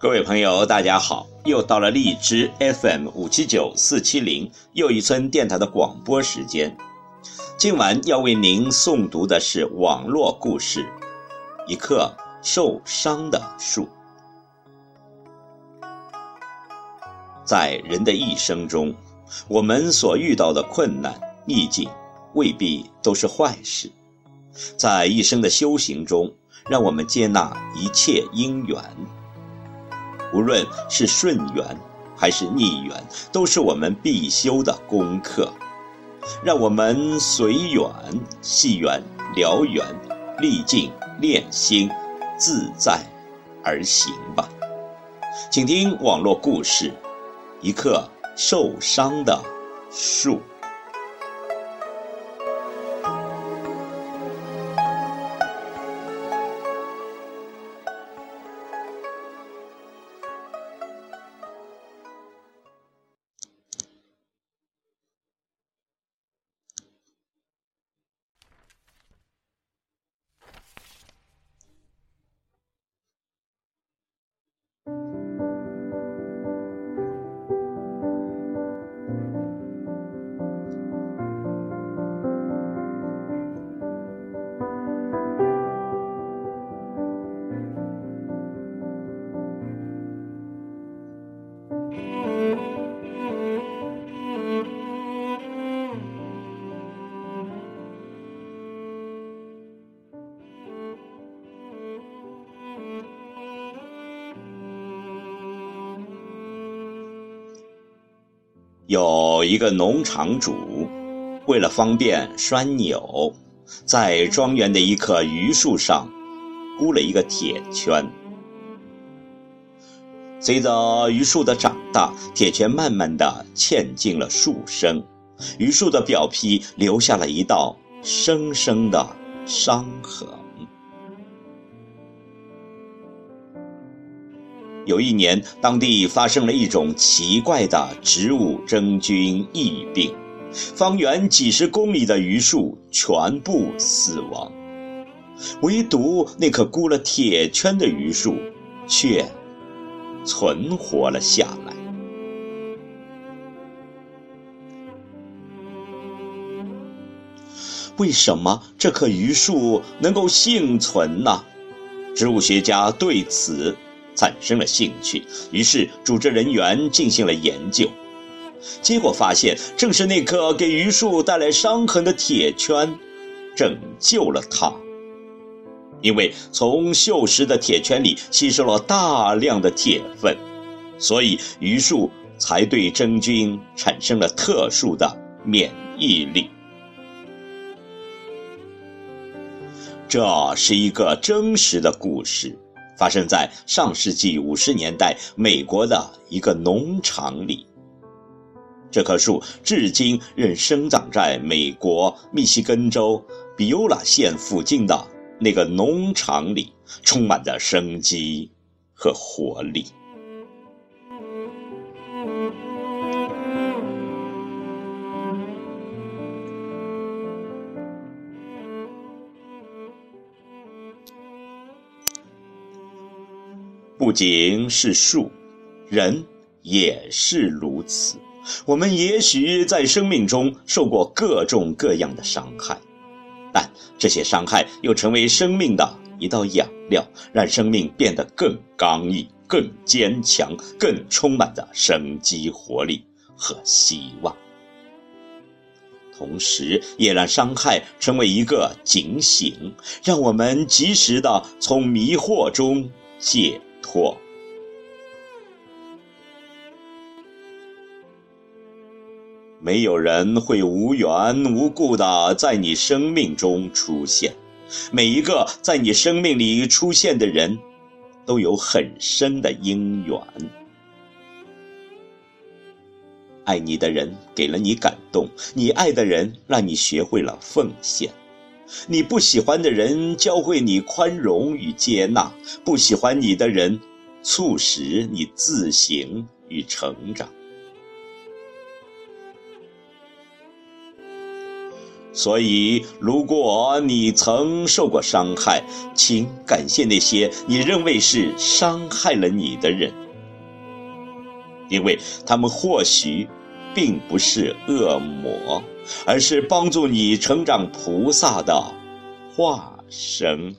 各位朋友，大家好！又到了荔枝 FM 五七九四七零又一村电台的广播时间。今晚要为您诵读的是网络故事《一棵受伤的树》。在人的一生中，我们所遇到的困难逆境，未必都是坏事。在一生的修行中，让我们接纳一切因缘。无论是顺缘还是逆缘，都是我们必修的功课。让我们随缘细缘燎缘，历尽练心，自在而行吧。请听网络故事：一棵受伤的树。有一个农场主，为了方便拴牛，在庄园的一棵榆树上箍了一个铁圈。随着榆树的长大，铁圈慢慢的嵌进了树身，榆树的表皮留下了一道深深的伤痕。有一年，当地发生了一种奇怪的植物真菌疫病，方圆几十公里的榆树全部死亡，唯独那棵箍了铁圈的榆树却存活了下来。为什么这棵榆树能够幸存呢？植物学家对此。产生了兴趣，于是组织人员进行了研究，结果发现，正是那颗给榆树带来伤痕的铁圈，拯救了它。因为从锈蚀的铁圈里吸收了大量的铁分，所以榆树才对真菌产生了特殊的免疫力。这是一个真实的故事。发生在上世纪五十年代美国的一个农场里。这棵树至今仍生长在美国密西根州比尤拉县附近的那个农场里，充满着生机和活力。不仅是树，人也是如此。我们也许在生命中受过各种各样的伤害，但这些伤害又成为生命的一道养料，让生命变得更刚毅、更坚强、更充满着生机、活力和希望。同时，也让伤害成为一个警醒，让我们及时的从迷惑中解。错，没有人会无缘无故的在你生命中出现。每一个在你生命里出现的人，都有很深的因缘。爱你的人给了你感动，你爱的人让你学会了奉献；你不喜欢的人教会你宽容与接纳，不喜欢你的人促使你自省与成长。所以，如果你曾受过伤害，请感谢那些你认为是伤害了你的人，因为他们或许。并不是恶魔，而是帮助你成长菩萨的化身。